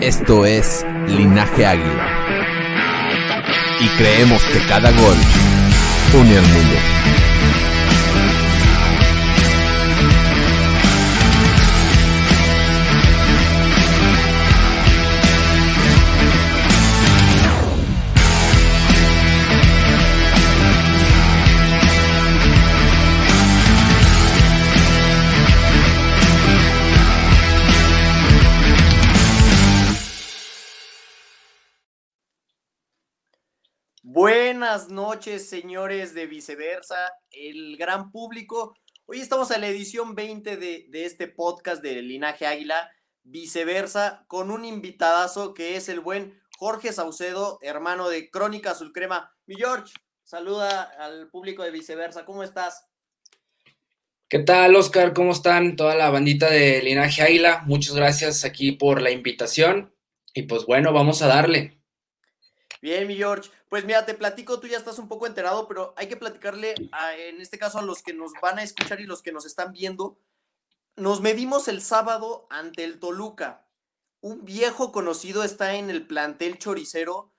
Esto es Linaje Águila. Y creemos que cada gol une al mundo. Buenas noches, señores de Viceversa, el gran público. Hoy estamos en la edición 20 de, de, este podcast de Linaje Águila, Viceversa, con un invitadazo que es el buen Jorge Saucedo, hermano de Crónica Azul Crema. Mi George, saluda al público de Viceversa, ¿cómo estás? ¿Qué tal, Oscar? ¿Cómo están toda la bandita de Linaje Águila? Muchas gracias aquí por la invitación. Y pues bueno, vamos a darle. Bien, mi George. Pues mira, te platico, tú ya estás un poco enterado, pero hay que platicarle, a, en este caso, a los que nos van a escuchar y los que nos están viendo. Nos medimos el sábado ante el Toluca. Un viejo conocido está en el plantel choricero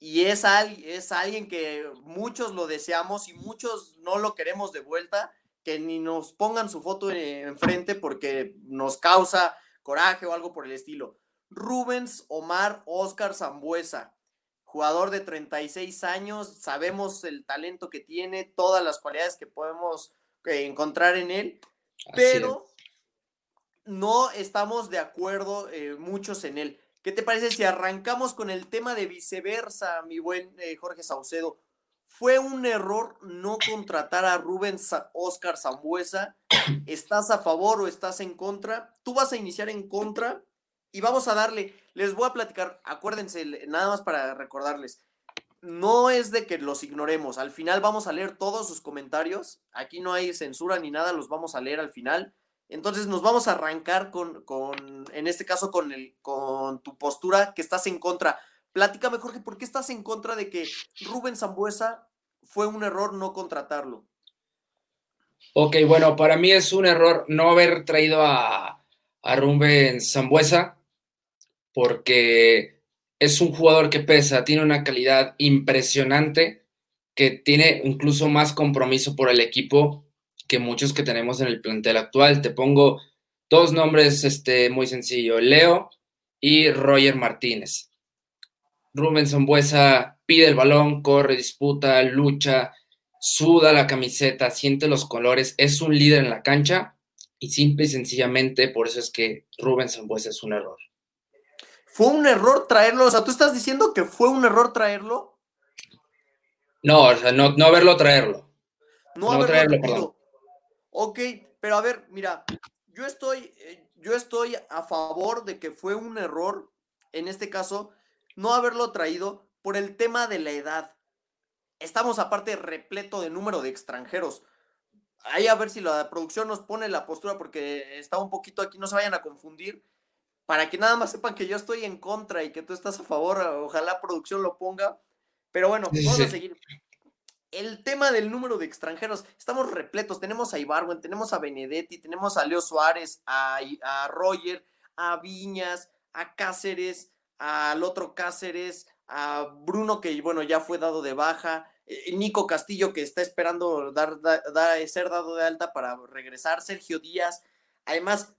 y es, al, es alguien que muchos lo deseamos y muchos no lo queremos de vuelta, que ni nos pongan su foto enfrente porque nos causa coraje o algo por el estilo. Rubens Omar Oscar Zambuesa jugador de 36 años, sabemos el talento que tiene, todas las cualidades que podemos eh, encontrar en él, pero no estamos de acuerdo eh, muchos en él. ¿Qué te parece si arrancamos con el tema de viceversa, mi buen eh, Jorge Saucedo? ¿Fue un error no contratar a Rubén Oscar Zambuesa? ¿Estás a favor o estás en contra? Tú vas a iniciar en contra y vamos a darle, les voy a platicar, acuérdense, nada más para recordarles, no es de que los ignoremos, al final vamos a leer todos sus comentarios, aquí no hay censura ni nada, los vamos a leer al final. Entonces nos vamos a arrancar con, con en este caso, con, el, con tu postura que estás en contra. Platícame, Jorge, ¿por qué estás en contra de que Rubén Zambuesa fue un error no contratarlo? Ok, bueno, para mí es un error no haber traído a, a Rubén Zambuesa porque es un jugador que pesa, tiene una calidad impresionante, que tiene incluso más compromiso por el equipo que muchos que tenemos en el plantel actual. Te pongo dos nombres este, muy sencillos, Leo y Roger Martínez. Rubén Zambuesa pide el balón, corre, disputa, lucha, suda la camiseta, siente los colores, es un líder en la cancha y simple y sencillamente por eso es que Rubén Zambuesa es un error. ¿Fue un error traerlo? O sea, ¿tú estás diciendo que fue un error traerlo? No, o sea, no, no verlo traerlo. No, no haberlo traerlo, Ok, pero a ver, mira, yo estoy, eh, yo estoy a favor de que fue un error, en este caso, no haberlo traído por el tema de la edad. Estamos aparte repleto de número de extranjeros. Ahí a ver si la producción nos pone la postura porque está un poquito aquí, no se vayan a confundir para que nada más sepan que yo estoy en contra y que tú estás a favor, ojalá producción lo ponga. Pero bueno, vamos a seguir. El tema del número de extranjeros, estamos repletos, tenemos a Ibarwen, tenemos a Benedetti, tenemos a Leo Suárez, a, a Roger, a Viñas, a Cáceres, al otro Cáceres, a Bruno que bueno ya fue dado de baja, eh, Nico Castillo que está esperando dar, ser dado de alta para regresar, Sergio Díaz, además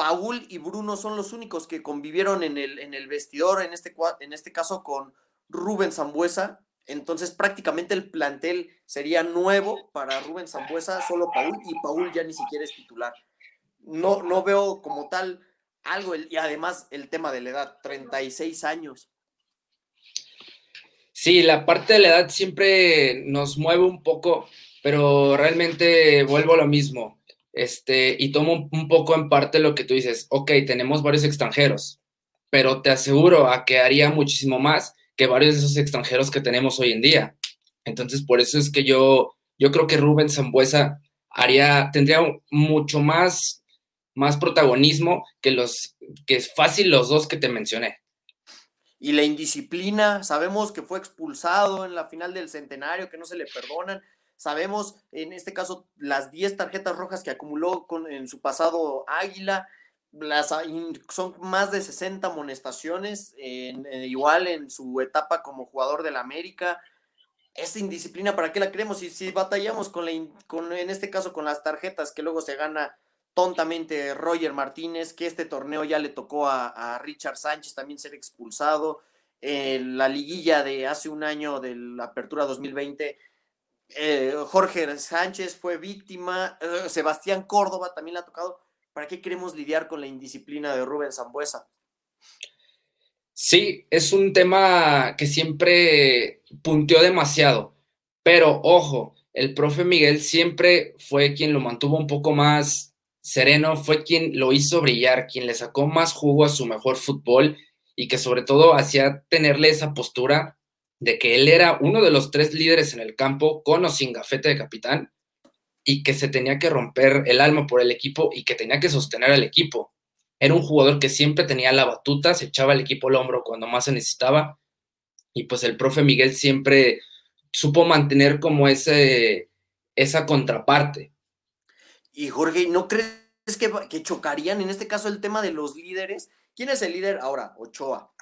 Paul y Bruno son los únicos que convivieron en el, en el vestidor, en este, en este caso con Rubén Zambuesa. Entonces prácticamente el plantel sería nuevo para Rubén Zambuesa, solo Paul, y Paul ya ni siquiera es titular. No, no veo como tal algo, y además el tema de la edad, 36 años. Sí, la parte de la edad siempre nos mueve un poco, pero realmente vuelvo a lo mismo. Este, y tomo un poco en parte lo que tú dices, ok, tenemos varios extranjeros, pero te aseguro a que haría muchísimo más que varios de esos extranjeros que tenemos hoy en día. Entonces, por eso es que yo, yo creo que Rubén Zambuesa haría, tendría mucho más, más protagonismo que los, que es fácil los dos que te mencioné. Y la indisciplina, sabemos que fue expulsado en la final del centenario, que no se le perdonan. Sabemos, en este caso, las 10 tarjetas rojas que acumuló con, en su pasado Águila. las, son más de 60 amonestaciones, eh, igual en su etapa como jugador del América. Esta indisciplina, ¿para qué la queremos? Si, si batallamos con, la, con, en este caso, con las tarjetas que luego se gana tontamente Roger Martínez, que este torneo ya le tocó a, Richard Sánchez también ser expulsado. la liguilla de hace un año de la Apertura 2020, eh, Jorge Sánchez fue víctima, eh, Sebastián Córdoba también le ha tocado. ¿Para qué queremos lidiar con la indisciplina de Rubén Zambuesa? Sí, es un tema que siempre punteó demasiado, pero ojo, el profe Miguel siempre fue quien lo mantuvo un poco más sereno, fue quien lo hizo brillar, quien le sacó más jugo a su mejor fútbol y que sobre todo hacía tenerle esa postura de que él era uno de los tres líderes en el campo con o sin gafete de capitán y que se tenía que romper el alma por el equipo y que tenía que sostener al equipo. Era un jugador que siempre tenía la batuta, se echaba el equipo al hombro cuando más se necesitaba y pues el profe Miguel siempre supo mantener como ese, esa contraparte. Y Jorge, ¿no crees que, que chocarían en este caso el tema de los líderes? ¿Quién es el líder ahora? Ochoa.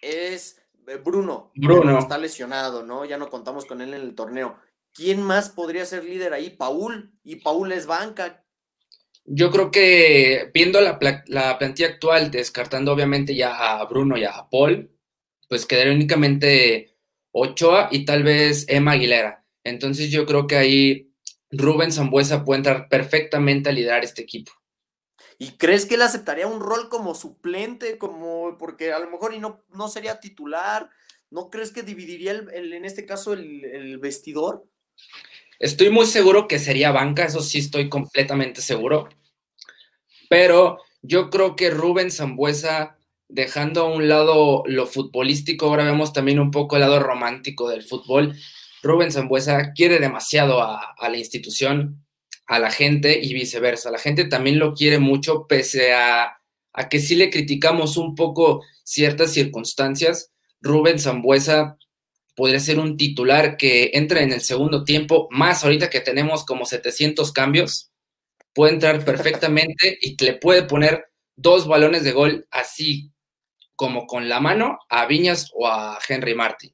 Es Bruno. Bruno. Está lesionado, ¿no? Ya no contamos con él en el torneo. ¿quién más podría ser líder ahí? Paul, y Paul es banca. Yo creo que viendo la, plantilla actual, descartando obviamente ya a Bruno y a Paul, pues quedaría únicamente Ochoa y tal vez Emma Aguilera. Entonces yo creo que ahí Rubén Zambuesa puede entrar perfectamente a liderar este equipo. ¿Y crees que él aceptaría un rol como suplente, como porque a lo mejor y no, no sería titular? ¿No crees que dividiría el, en este caso el, vestidor? Estoy muy seguro que sería banca, eso sí estoy completamente seguro. Pero yo creo que Rubén Zambuesa, dejando a un lado lo futbolístico, ahora vemos también un poco el lado romántico del fútbol. Rubén Zambuesa quiere demasiado a, la institución, a la gente y viceversa. La gente también lo quiere mucho, pese a, a que sí le criticamos un poco ciertas circunstancias. Rubén Zambuesa podría ser un titular que entre en el segundo tiempo, más ahorita que tenemos como 700 cambios, puede entrar perfectamente y le puede poner dos balones de gol así como con la mano a Viñas o a Henry Martin.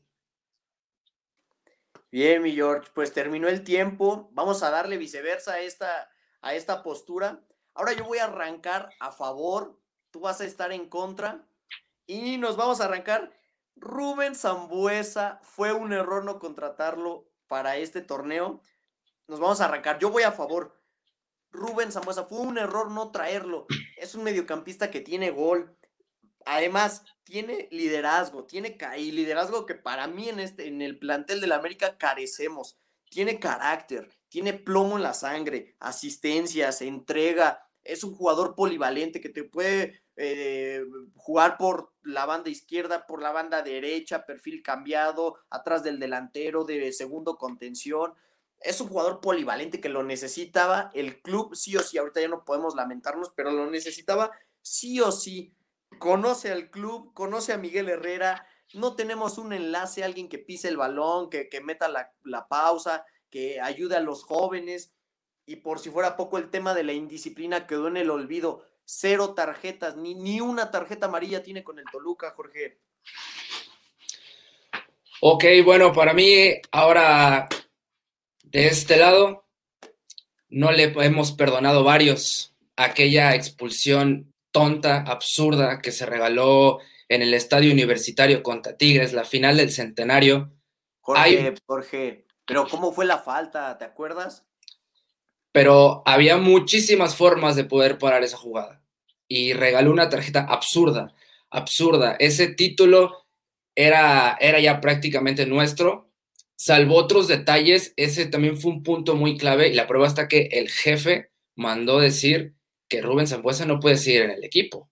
Bien, mi George, pues terminó el tiempo. Vamos a darle viceversa a esta, a esta postura. Ahora yo voy a arrancar a favor, tú vas a estar en contra y nos vamos a arrancar Rubén Zambuesa fue un error no contratarlo para este torneo. Nos vamos a arrancar. Yo voy a favor. Rubén Zambuesa fue un error no traerlo. Es un mediocampista que tiene gol. Además, tiene liderazgo, tiene y liderazgo que para mí en este en el plantel de la América carecemos. Tiene carácter, tiene plomo en la sangre, asistencias, entrega, es un jugador polivalente que te puede eh, jugar por la banda izquierda, por la banda derecha, perfil cambiado, atrás del delantero, de segundo contención. Es un jugador polivalente que lo necesitaba el club, sí o sí. Ahorita ya no podemos lamentarnos, pero lo necesitaba sí o sí. Conoce al club, conoce a Miguel Herrera. No tenemos un enlace, alguien que pise el balón, que, meta la, la pausa, que ayude a los jóvenes. Y por si fuera poco, el tema de la indisciplina quedó en el olvido cero tarjetas, ni, ni una tarjeta amarilla tiene con el Toluca, Jorge. Ok, bueno, para mí ahora de este lado no le hemos perdonado varios aquella expulsión tonta, absurda que se regaló en el estadio universitario contra Tigres, la final del centenario. Jorge, Jorge, pero ¿cómo fue la falta? ¿Te acuerdas? Pero había muchísimas formas de poder parar esa jugada y regaló una tarjeta absurda, absurda. Ese título era, era ya prácticamente nuestro, salvo otros detalles, ese también fue un punto muy clave y la prueba está que el jefe mandó decir que Rubén Zambuesa no puede seguir en el equipo.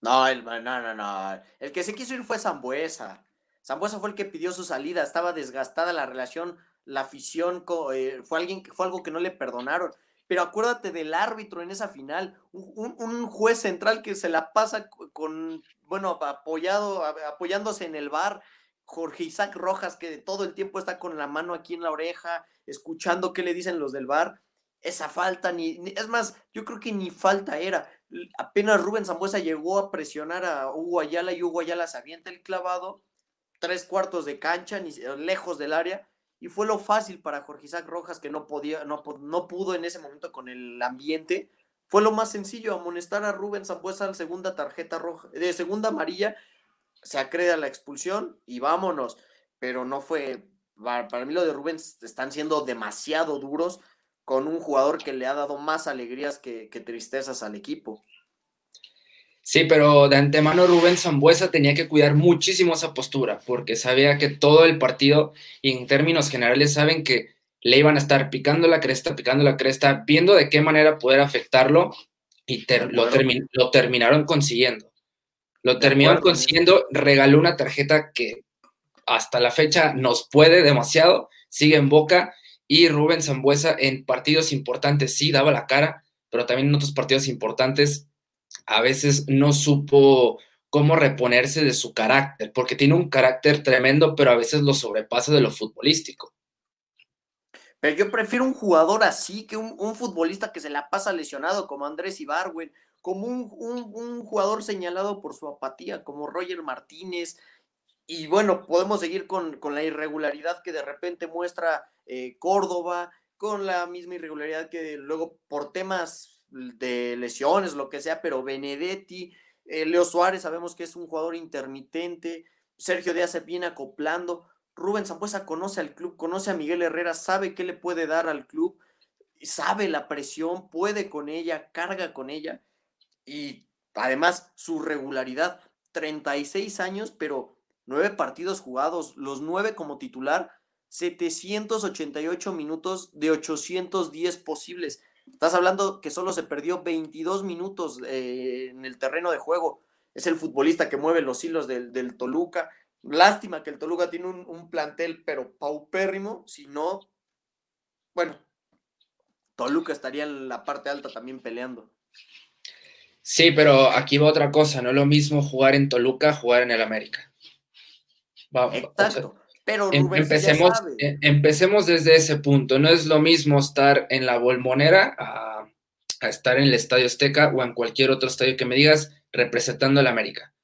No, no, no, no. El que se quiso ir fue Zambuesa. Zambuesa fue el que pidió su salida, estaba desgastada la relación, la afición, eh, fue, alguien, fue algo que no le perdonaron pero acuérdate del árbitro en esa final, un, juez central que se la pasa con, bueno, apoyado, apoyándose en el bar, Jorge Isaac Rojas, que todo el tiempo está con la mano aquí en la oreja, escuchando qué le dicen los del bar. Esa falta, ni, es más, yo creo que ni falta era. apenas Rubén Zambuesa llegó a presionar a Hugo Ayala y Hugo Ayala se avienta el clavado, tres cuartos de cancha, ni, lejos del área, y fue lo fácil para Jorge Isaac Rojas que no podía, no, no pudo en ese momento con el ambiente. Fue lo más sencillo, amonestar a Rubén Zambuesa la segunda tarjeta roja, de segunda amarilla, se acreda la expulsión y vámonos. Pero no fue, para mí lo de Rubén están siendo demasiado duros con un jugador que le ha dado más alegrías que, que tristezas al equipo. Sí, pero de antemano Rubén Zambuesa tenía que cuidar muchísimo esa postura, porque sabía que todo el partido, y en términos generales, saben que le iban a estar picando la cresta, picando la cresta, viendo de qué manera poder afectarlo, y lo, lo, terminaron consiguiendo. Lo terminaron consiguiendo, regaló una tarjeta que hasta la fecha nos puede demasiado, sigue en boca, y Rubén Zambuesa en partidos importantes sí daba la cara, pero también en otros partidos importantes a veces no supo cómo reponerse de su carácter, porque tiene un carácter tremendo, pero a veces lo sobrepasa de lo futbolístico. Pero yo prefiero un jugador así que un, futbolista que se la pasa lesionado como Andrés Ibarwen, como un, jugador señalado por su apatía, como Roger Martínez. Y bueno, podemos seguir con, la irregularidad que de repente muestra eh, Córdoba, con la misma irregularidad que luego por temas de lesiones, lo que sea, pero Benedetti, eh, Leo Suárez, sabemos que es un jugador intermitente, Sergio Díaz se viene acoplando, Rubén Zambuesa conoce al club, conoce a Miguel Herrera, sabe qué le puede dar al club, sabe la presión, puede con ella, carga con ella y además su regularidad, 36 años, pero nueve partidos jugados, los nueve como titular, 788 minutos de 810 posibles. Estás hablando que solo se perdió 22 minutos eh, en el terreno de juego. Es el futbolista que mueve los hilos del, Toluca. Lástima que el Toluca tiene un, plantel, pero paupérrimo. Si no, bueno, Toluca estaría en la parte alta también peleando. Sí, pero aquí va otra cosa. No es lo mismo jugar en Toluca, jugar en el América. Exacto. Pero em, empecemos, eh, empecemos desde ese punto. No es lo mismo estar en la Bolmonera a, estar en el Estadio Azteca o en cualquier otro estadio que me digas representando a la América.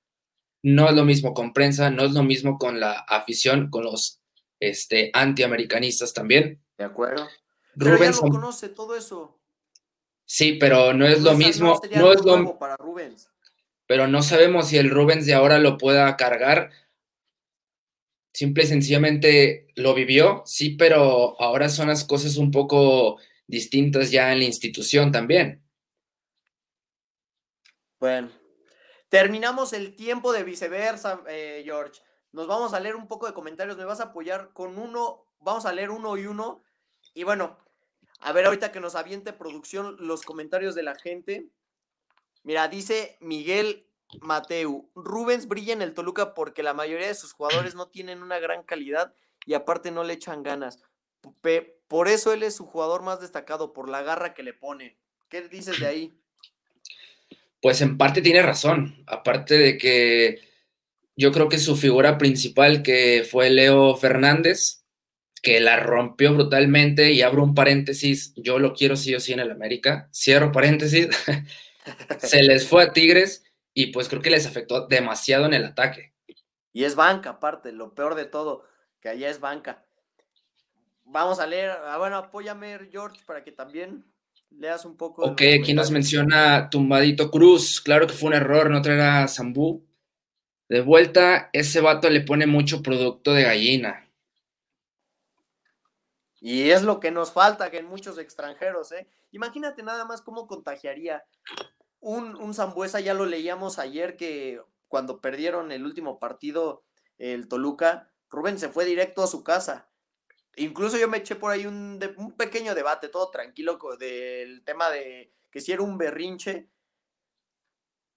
No es lo mismo con prensa, no es lo mismo con la afición, con los este, antiamericanistas también. De acuerdo. Rubens ya conoce todo eso. Sí, pero no es lo mismo. No, es lo para Rubens. Pero no sabemos si el Rubens de ahora lo pueda cargar simple y sencillamente lo vivió, sí, pero ahora son las cosas un poco distintas ya en la institución también. Bueno, terminamos el tiempo de viceversa, eh, George. Nos vamos a leer un poco de comentarios, me vas a apoyar con uno, vamos a leer uno y uno. Y bueno, a ver ahorita que nos aviente producción los comentarios de la gente. Mira, dice Miguel Mateu, Rubens brilla en el Toluca porque la mayoría de sus jugadores no tienen una gran calidad y aparte no le echan ganas. por eso él es su jugador más destacado, por la garra que le pone. ¿Qué dices de ahí? Pues en parte tiene razón, aparte de que yo creo que su figura principal, que fue Leo Fernández, que la rompió brutalmente, y abro un paréntesis, yo lo quiero sí o sí en el América, cierro paréntesis, se les fue a Tigres y pues creo que les afectó demasiado en el ataque. Y es banca, aparte, lo peor de todo, que allá es banca. Vamos a leer, ah, bueno, apóyame, George, para que también leas un poco. Ok, aquí nos menciona Tumbadito Cruz. Claro que fue un error no traer a Zambú. De vuelta, ese vato le pone mucho producto de gallina. Y es lo que nos falta que en muchos extranjeros, ¿eh? Imagínate nada más cómo contagiaría un, un Zambuesa, ya lo leíamos ayer que cuando perdieron el último partido el Toluca, Rubén se fue directo a su casa. Incluso yo me eché por ahí un, un pequeño debate, todo tranquilo, del tema de que si era un berrinche.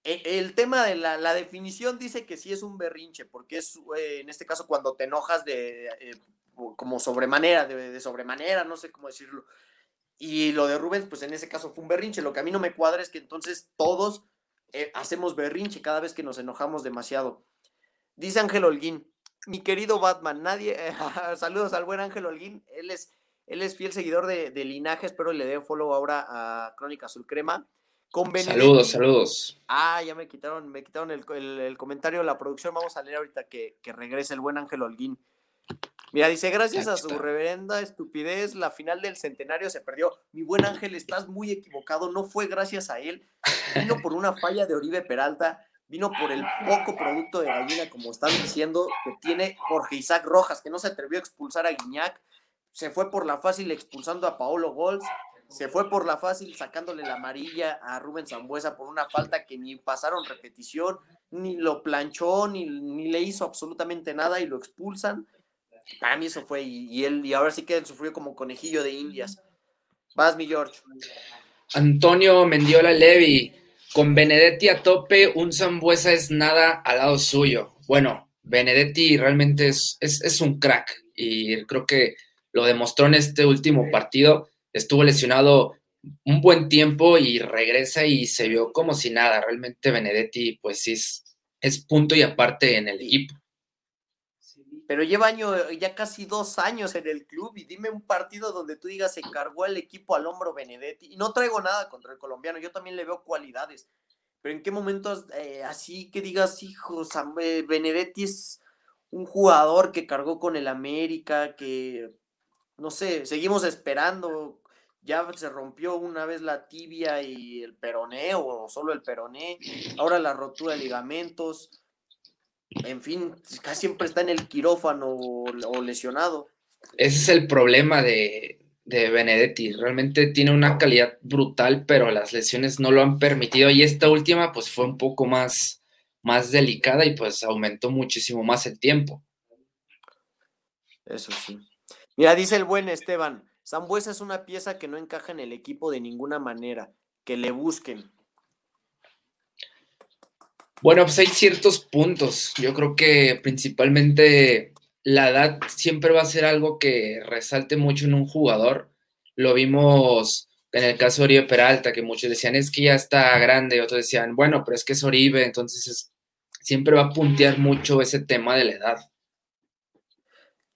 E, el, tema de la, definición dice que sí es un berrinche, porque es eh, en este caso cuando te enojas de eh, como sobremanera, de, de, sobremanera, no sé cómo decirlo. Y lo de Rubens, pues en ese caso fue un berrinche. Lo que a mí no me cuadra es que entonces todos eh, hacemos berrinche cada vez que nos enojamos demasiado. Dice Ángel Holguín, mi querido Batman, nadie, saludos al buen Ángel Holguín, él es, él es fiel seguidor de, Linaje, espero le dé follow ahora a Crónica Azul Crema. Con. Saludos, saludos. Ah, ya me quitaron, me quitaron el, el- el comentario de la producción. Vamos a leer ahorita que, que regrese el buen Ángel Holguín. Mira, dice, gracias a su reverenda estupidez, la final del centenario se perdió. Mi buen Ángel, estás muy equivocado, no fue gracias a él, vino por una falla de Oribe Peralta, vino por el poco producto de gallina, como están diciendo, que tiene Jorge Isaac Rojas, que no se atrevió a expulsar a Guiñac, se fue por la fácil expulsando a Paolo Gols, se fue por la fácil sacándole la amarilla a Rubén Zambuesa por una falta que ni pasaron repetición, ni lo planchó, ni, ni le hizo absolutamente nada y lo expulsan. Para mí eso fue, y, y él, y ahora sí que él sufrió como conejillo de indias. Vas, mi George. Antonio Mendiola Levi, con Benedetti a tope, un Zambuesa es nada al lado suyo. Bueno, Benedetti realmente es, es, es un crack y creo que lo demostró en este último partido. Estuvo lesionado un buen tiempo y regresa y se vio como si nada. Realmente Benedetti, pues sí, es, es punto y aparte en el equipo. Pero lleva año, ya casi dos años en el club y dime un partido donde tú digas se cargó el equipo al hombro Benedetti. Y no traigo nada contra el colombiano, yo también le veo cualidades. Pero en qué momentos eh, así que digas, hijo, eh, Benedetti es un jugador que cargó con el América, que no sé, seguimos esperando. Ya se rompió una vez la tibia y el peroné, o solo el peroné. Ahora la rotura de ligamentos. En fin, casi siempre está en el quirófano o, lesionado. Ese es el problema de, de Benedetti. Realmente tiene una calidad brutal, pero las lesiones no lo han permitido. Y esta última, pues fue un poco más, más delicada y pues aumentó muchísimo más el tiempo. Eso sí. Mira, dice el buen Esteban, Zambuesa es una pieza que no encaja en el equipo de ninguna manera. Que le busquen. Bueno, pues hay ciertos puntos. Yo creo que principalmente la edad siempre va a ser algo que resalte mucho en un jugador. Lo vimos en el caso de Oribe Peralta, que muchos decían es que ya está grande, otros decían, bueno, pero es que es Oribe, entonces es- siempre va a puntear mucho ese tema de la edad.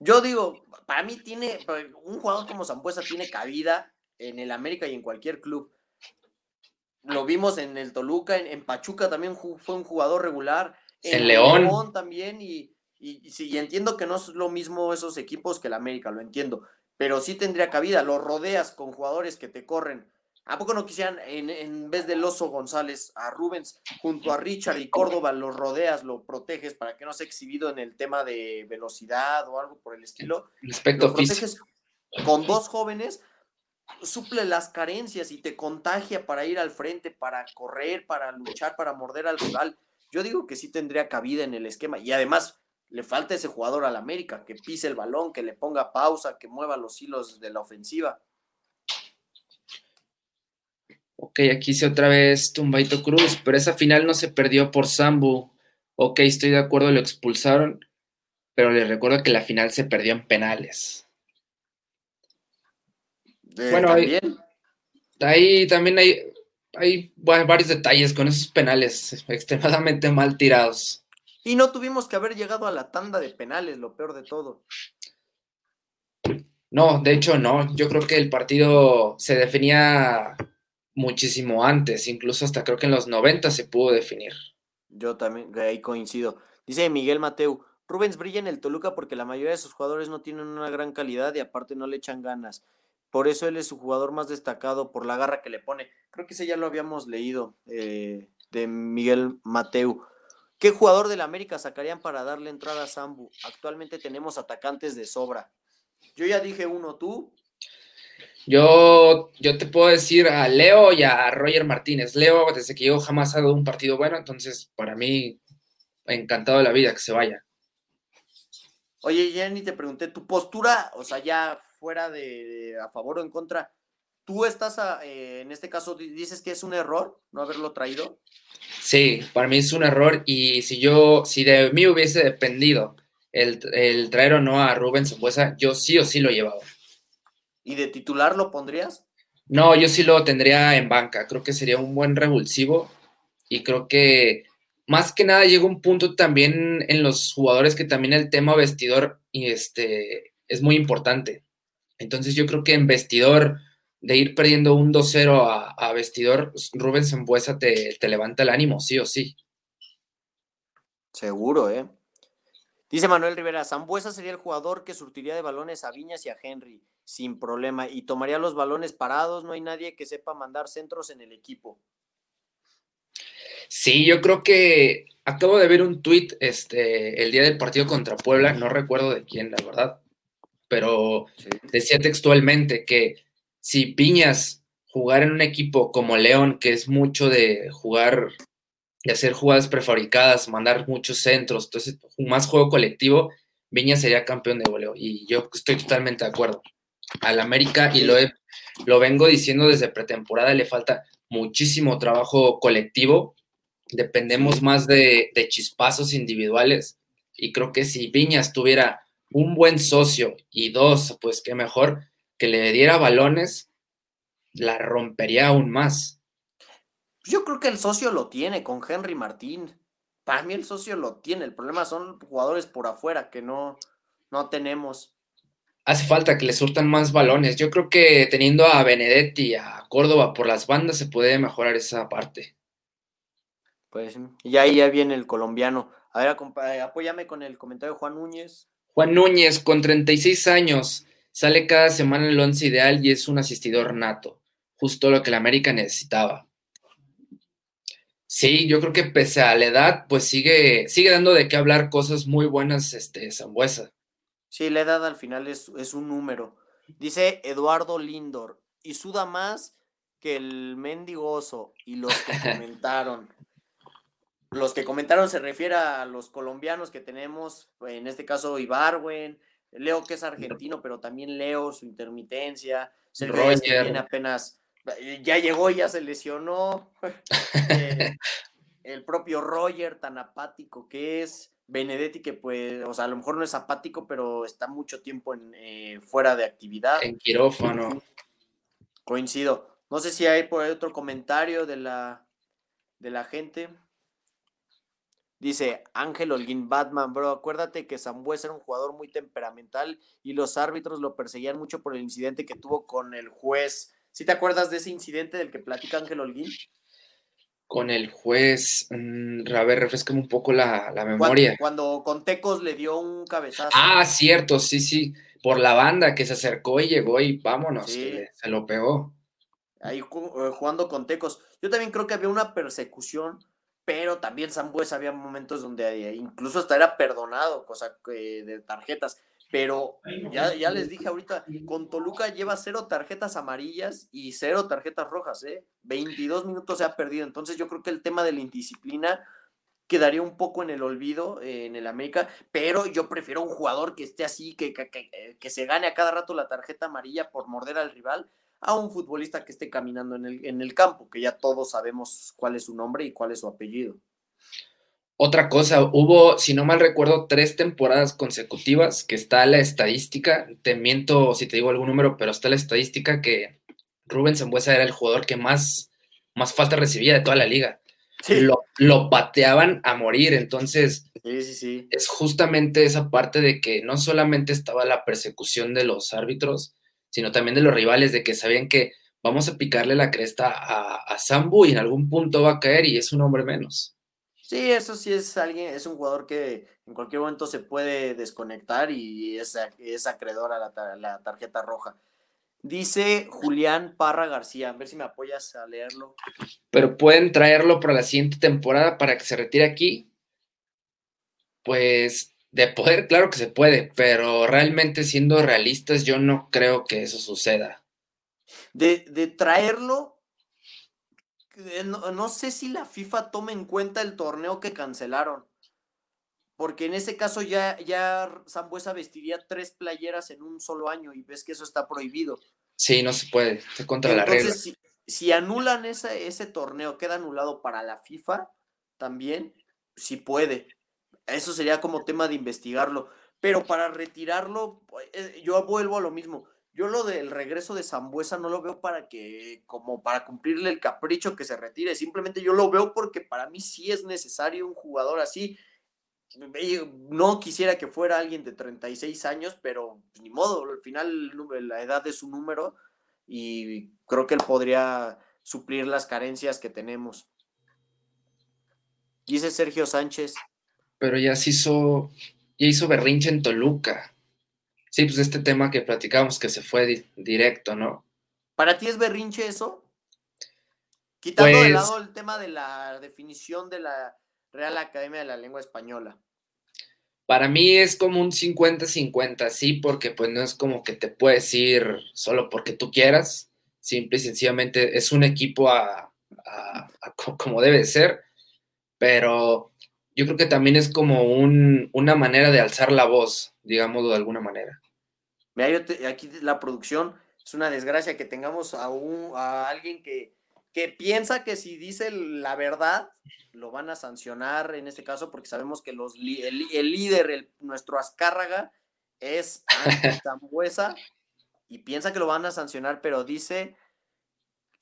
Yo digo, para mí tiene, un jugador como Zambuesa tiene cabida en el América y en cualquier club. Lo vimos en el Toluca, en, en Pachuca también fue un jugador regular. En León. también, y, y, y sí, y entiendo que no es lo mismo esos equipos que el América, lo entiendo. Pero sí tendría cabida, lo rodeas con jugadores que te corren. ¿A poco no quisieran, en, en vez del Oso González, a Rubens, junto a Richard y Córdoba, lo rodeas, lo proteges para que no sea exhibido en el tema de velocidad o algo por el estilo? Lo físico. proteges con dos jóvenes, suple las carencias y te contagia para ir al frente, para correr, para luchar, para morder al rival. Yo digo que sí tendría cabida en el esquema y además le falta ese jugador al América, que pise el balón, que le ponga pausa, que mueva los hilos de la ofensiva. Ok, aquí hice otra vez Tumbaito Cruz, pero esa final no se perdió por Sambu. Ok, estoy de acuerdo, lo expulsaron, pero les recuerdo que la final se perdió en penales. Eh, Bueno, ahí- también. Ahí también hay, hay va- varios detalles con esos penales extremadamente mal tirados. Y no tuvimos que haber llegado a la tanda de penales, lo peor de todo. No, de hecho no. Yo creo que el partido se definía muchísimo antes, incluso hasta creo que en los 90 se pudo definir. Yo también, ahí coincido. Dice Miguel Mateu, Rubens brilla en el Toluca porque la mayoría de sus jugadores no tienen una gran calidad y aparte no le echan ganas. Por eso él es su jugador más destacado por la garra que le pone. Creo que ese ya lo habíamos leído eh, de Miguel Mateu. ¿Qué jugador del América sacarían para darle entrada a Sambu? Actualmente tenemos atacantes de sobra. Yo ya dije uno, tú. Yo, yo te puedo decir a Leo y a Roger Martínez. Leo, desde que llegó, jamás ha dado un partido bueno, entonces para mí, encantado de la vida que se vaya. Oye, ni te pregunté, tu postura, o sea, ya fuera de, a favor o en contra, ¿tú estás, a- eh, en este caso, di- dices que es un error no haberlo traído? Sí, para mí es un error y si yo, si de mí hubiese dependido el, el traer o no a Rubén Zambuesa, yo sí o sí lo llevaba. ¿Y de titular lo pondrías? No, yo sí lo tendría en banca. Creo que sería un buen revulsivo. Y creo que más que nada llega un punto también en los jugadores que también el tema vestidor y este, es muy importante. Entonces yo creo que en vestidor de ir perdiendo un 2-0 a, vestidor, Rubén Zambuesa te, te levanta el ánimo, sí o sí. Seguro, ¿eh? Dice Manuel Rivera, Zambuesa sería el jugador que surtiría de balones a Viñas y a Henry, sin problema, y tomaría los balones parados, no hay nadie que sepa mandar centros en el equipo. Sí, yo creo que acabo de ver un tuit este, el día del partido contra Puebla, no recuerdo de quién, la verdad, pero decía textualmente que si Viñas jugara en un equipo como León, que es mucho de jugar de hacer jugadas prefabricadas, mandar muchos centros, entonces más juego colectivo, Viña sería campeón de goleo. Y yo estoy totalmente de acuerdo. Al América, y lo, lo vengo diciendo desde pretemporada, le falta muchísimo trabajo colectivo. Dependemos más de, de chispazos individuales. Y creo que si Viñas tuviera un buen socio y dos, pues qué mejor, que le diera balones, la rompería aún más. Yo creo que el socio lo tiene con Henry Martín. Para mí el socio lo tiene. El problema son jugadores por afuera que no, no tenemos. Hace falta que le surtan más balones. Yo creo que teniendo a Benedetti y a Córdoba por las bandas se puede mejorar esa parte. Pues, y ahí ya viene el colombiano. A ver, apóyame con el comentario de Juan Núñez. Juan Núñez, con 36 años, sale cada semana en el once ideal y es un asistidor nato. Justo lo que la América necesitaba. Sí, yo creo que pese a la edad, pues sigue, sigue dando de qué hablar cosas muy buenas, este, Zambuesa. Sí, la edad al final es, es un número. Dice Eduardo Lindor, y suda más que el mendigoso y los que comentaron. Los que comentaron se refiere a los colombianos que tenemos, en este caso Ibarwen, Leo que es argentino, pero también Leo, su intermitencia, Sergio que tiene apenas eh, ya llegó y ya se lesionó. Eh, el propio Roger, tan apático que es. Benedetti, que pues, o sea, a lo mejor no es apático, pero está mucho tiempo en, eh, fuera de actividad. En quirófano. Coincido. No sé si hay por ahí otro comentario de la, de la gente. Dice Ángel Holguín Batman, bro, acuérdate que Zambuesa era un jugador muy temperamental y los árbitros lo perseguían mucho por el incidente que tuvo con el juez ¿Sí te acuerdas de ese incidente del que platica Ángel Holguín? Con el juez, mm, a ver, refrescame un poco la, memoria. Cuando, con Tecos le dio un cabezazo. Ah, cierto, sí, sí, por la banda que se acercó y llegó y vámonos, se lo pegó. Ahí eh, jugando con Tecos. Yo también creo que había una persecución, pero también Sambuesa había momentos donde eh, incluso hasta era perdonado, cosa de tarjetas. Pero ya, ya les dije ahorita, con Toluca lleva cero tarjetas amarillas y cero tarjetas rojas, ¿eh? 22 minutos se ha perdido. Entonces yo creo que el tema de la indisciplina quedaría un poco en el olvido eh, en el América, pero yo prefiero un jugador que esté así, que, que, que, que, se gane a cada rato la tarjeta amarilla por morder al rival, a un futbolista que esté caminando en el, en el campo, que ya todos sabemos cuál es su nombre y cuál es su apellido. Otra cosa, hubo, si no mal recuerdo, tres temporadas consecutivas que está la estadística, te miento si te digo algún número, pero está la estadística que Rubén Zambuesa era el jugador que más, más falta recibía de toda la liga. Lo, lo, pateaban a morir, entonces es justamente esa parte de que no solamente estaba la persecución de los árbitros, sino también de los rivales, de que sabían que vamos a picarle la cresta a, a Sambu y en algún punto va a caer y es un hombre menos. Sí, eso sí es alguien, es un jugador que en cualquier momento se puede desconectar y es, es acreedor a la, tarjeta roja. Dice Julián Parra García, a ver si me apoyas a leerlo. Pero pueden traerlo para la siguiente temporada para que se retire aquí. Pues de poder, claro que se puede, pero realmente siendo realistas, yo no creo que eso suceda. De, de traerlo, eh, no, sé si la FIFA toma en cuenta el torneo que cancelaron. Porque en ese caso ya, ya Zambuesa vestiría tres playeras en un solo año y ves que eso está prohibido. Sí, no se puede, se contra la regla. Si, si anulan ese, ese torneo, queda anulado para la FIFA también, sí puede. Eso sería como tema de investigarlo. Pero para retirarlo, eh, yo vuelvo a lo mismo yo lo del regreso de Zambuesa no lo veo para que, como para cumplirle el capricho que se retire, simplemente yo lo veo porque para mí sí es necesario un jugador así. No quisiera que fuera alguien de 36 años, pero ni modo, al final la edad es un número. y creo que él podría suplir las carencias que tenemos. Dice Sergio Sánchez. Pero ya se hizo, ya hizo berrinche en Toluca. Sí, pues este tema que platicamos que se fue directo, ¿no? ¿Para ti es berrinche eso? Quitando de pues lado el tema de la definición de la Real Academia de la Lengua Española. Para mí es como un 50-50, sí, porque pues no es como que te puedes ir solo porque tú quieras, simple y sencillamente es un equipo a, como debe ser, pero yo creo que también es como una manera de alzar la voz, digámoslo de alguna manera. Mira, aquí la producción es una desgracia que tengamos a, un, a alguien que, que piensa que si dice la verdad, lo van a sancionar en este caso, porque sabemos que los, el, líder, el, nuestro Azcárraga, es Zambuesa y piensa que lo van a sancionar, pero dice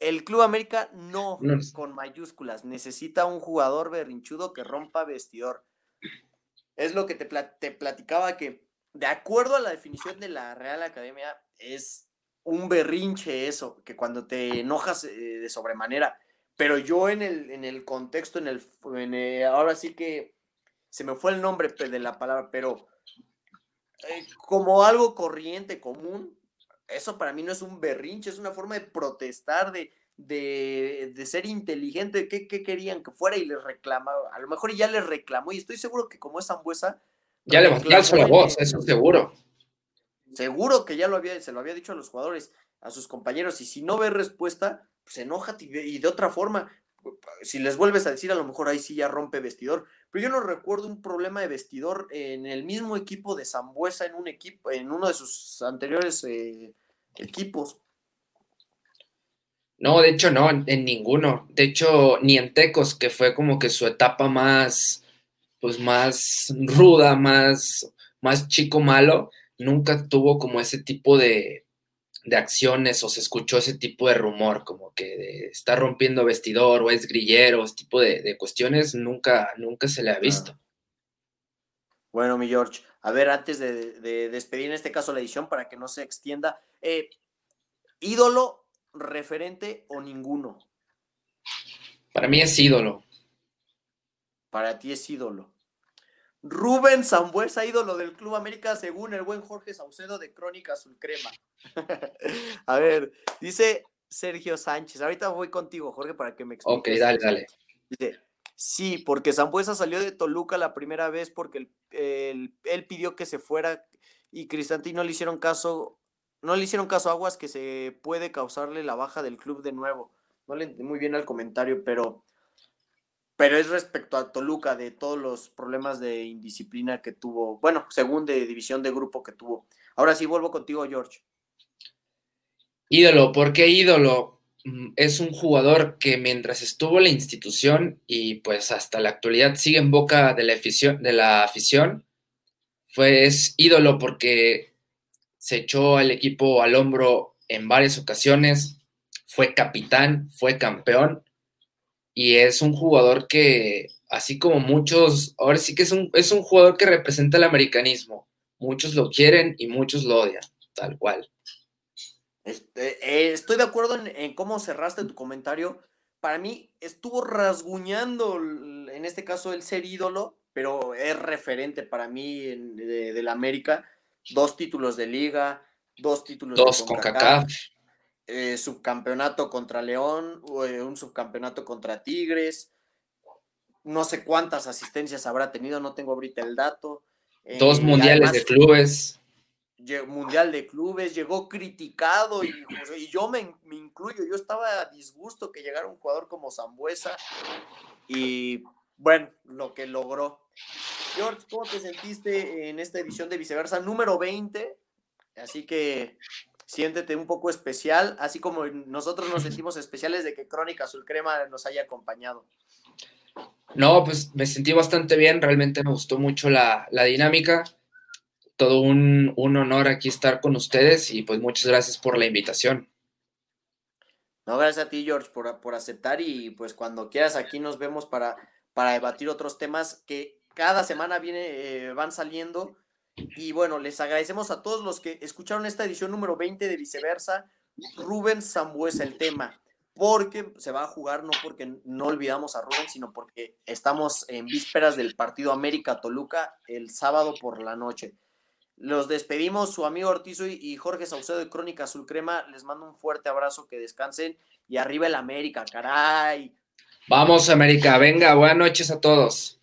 el Club América no, con mayúsculas, necesita un jugador berrinchudo que rompa vestidor. Es lo que te, te platicaba que, de acuerdo a la definición de la Real Academia, es un berrinche eso, que cuando te enojas eh, de sobremanera. Pero yo en el, en el contexto, en el, eh, ahora sí que se me fue el nombre de la palabra, pero eh, como algo corriente, común, eso para mí no es un berrinche, es una forma de protestar, de, de, ser inteligente. ¿Qué, querían que fuera? Y les reclamaba, a lo mejor ya les reclamó, y estoy seguro que como es Zambuesa. Ya le bastó la voz, eso seguro. Seguro que ya lo había, se lo había dicho a los jugadores, a sus compañeros, y si no ve respuesta, pues enójate y de otra forma. Si les vuelves a decir, a lo mejor ahí sí ya rompe vestidor. Pero yo no recuerdo un problema de vestidor en el mismo equipo de Zambuesa, en un equipo, en uno de sus anteriores eh, equipos. No, de hecho no, en, ninguno. De hecho, ni en Tecos, que fue como que su etapa más, pues más ruda, más, más chico malo, nunca tuvo como ese tipo de, de acciones o se escuchó ese tipo de rumor, como que está rompiendo vestidor o es grillero, ese tipo de, cuestiones, nunca, nunca se le ha visto. Bueno, mi George, a ver, antes de, despedir en este caso la edición para que no se extienda, eh, ídolo, referente o ninguno. Para mí es ídolo. Para ti es ídolo. Rubén Zambuesa, ídolo del Club América, según el buen Jorge Saucedo de Crónica Azul Crema. a ver, dice Sergio Sánchez. Ahorita voy contigo, Jorge, para que me expliques. Ok, dale, dale. Dice, sí, porque Zambuesa salió de Toluca la primera vez porque él pidió que se fuera y Cristantino no le hicieron caso, no le hicieron caso a Aguas que se puede causarle la baja del club de nuevo. No le entendí muy bien al comentario, pero pero es respecto a Toluca, de todos los problemas de indisciplina que tuvo, bueno, según de división de grupo que tuvo. Ahora sí, vuelvo contigo, George. Ídolo, ¿por qué ídolo? Mm, es un jugador que mientras estuvo en la institución y pues hasta la actualidad sigue en boca de la afición, de la afición fue, es ídolo porque se echó al equipo al hombro en varias ocasiones, fue capitán, fue campeón y es un jugador que, así como muchos, ahora sí que es un, es un jugador que representa el americanismo. Muchos lo quieren y muchos lo odian, tal cual. Este, eh, estoy de acuerdo en, cómo cerraste tu comentario. Para mí estuvo rasguñando, en este caso, el ser ídolo, pero es referente para mí de, la América. Dos títulos de liga, dos títulos dos de con eh, subcampeonato contra León, eh, un subcampeonato contra Tigres, no sé cuántas asistencias habrá tenido, no tengo ahorita el dato. Dos mundiales de clubes. Mundial de clubes, llegó criticado y, yo me, incluyo, yo estaba a disgusto que llegara un jugador como Zambuesa y bueno, lo que logró. George, ¿cómo te sentiste en esta edición de viceversa número 20? Así que siéntete un poco especial, así como nosotros nos sentimos especiales de que Crónica Azul Crema nos haya acompañado. No, pues me sentí bastante bien, realmente me gustó mucho la, dinámica. Todo un, honor aquí estar con ustedes y pues muchas gracias por la invitación. No, gracias a ti, George, por, aceptar y pues cuando quieras aquí nos vemos para, para debatir otros temas que cada semana viene, eh, van saliendo y bueno, les agradecemos a todos los que escucharon esta edición número 20 de Viceversa. Rubén Zambuesa el tema, porque se va a jugar no porque no olvidamos a Rubén, sino porque estamos en vísperas del partido América-Toluca el sábado por la noche. Los despedimos, su amigo Ortizo y Jorge Saucedo de Crónica Azul Crema. Les mando un fuerte abrazo, que descansen y arriba el América, caray. Vamos, América, venga, buenas noches a todos.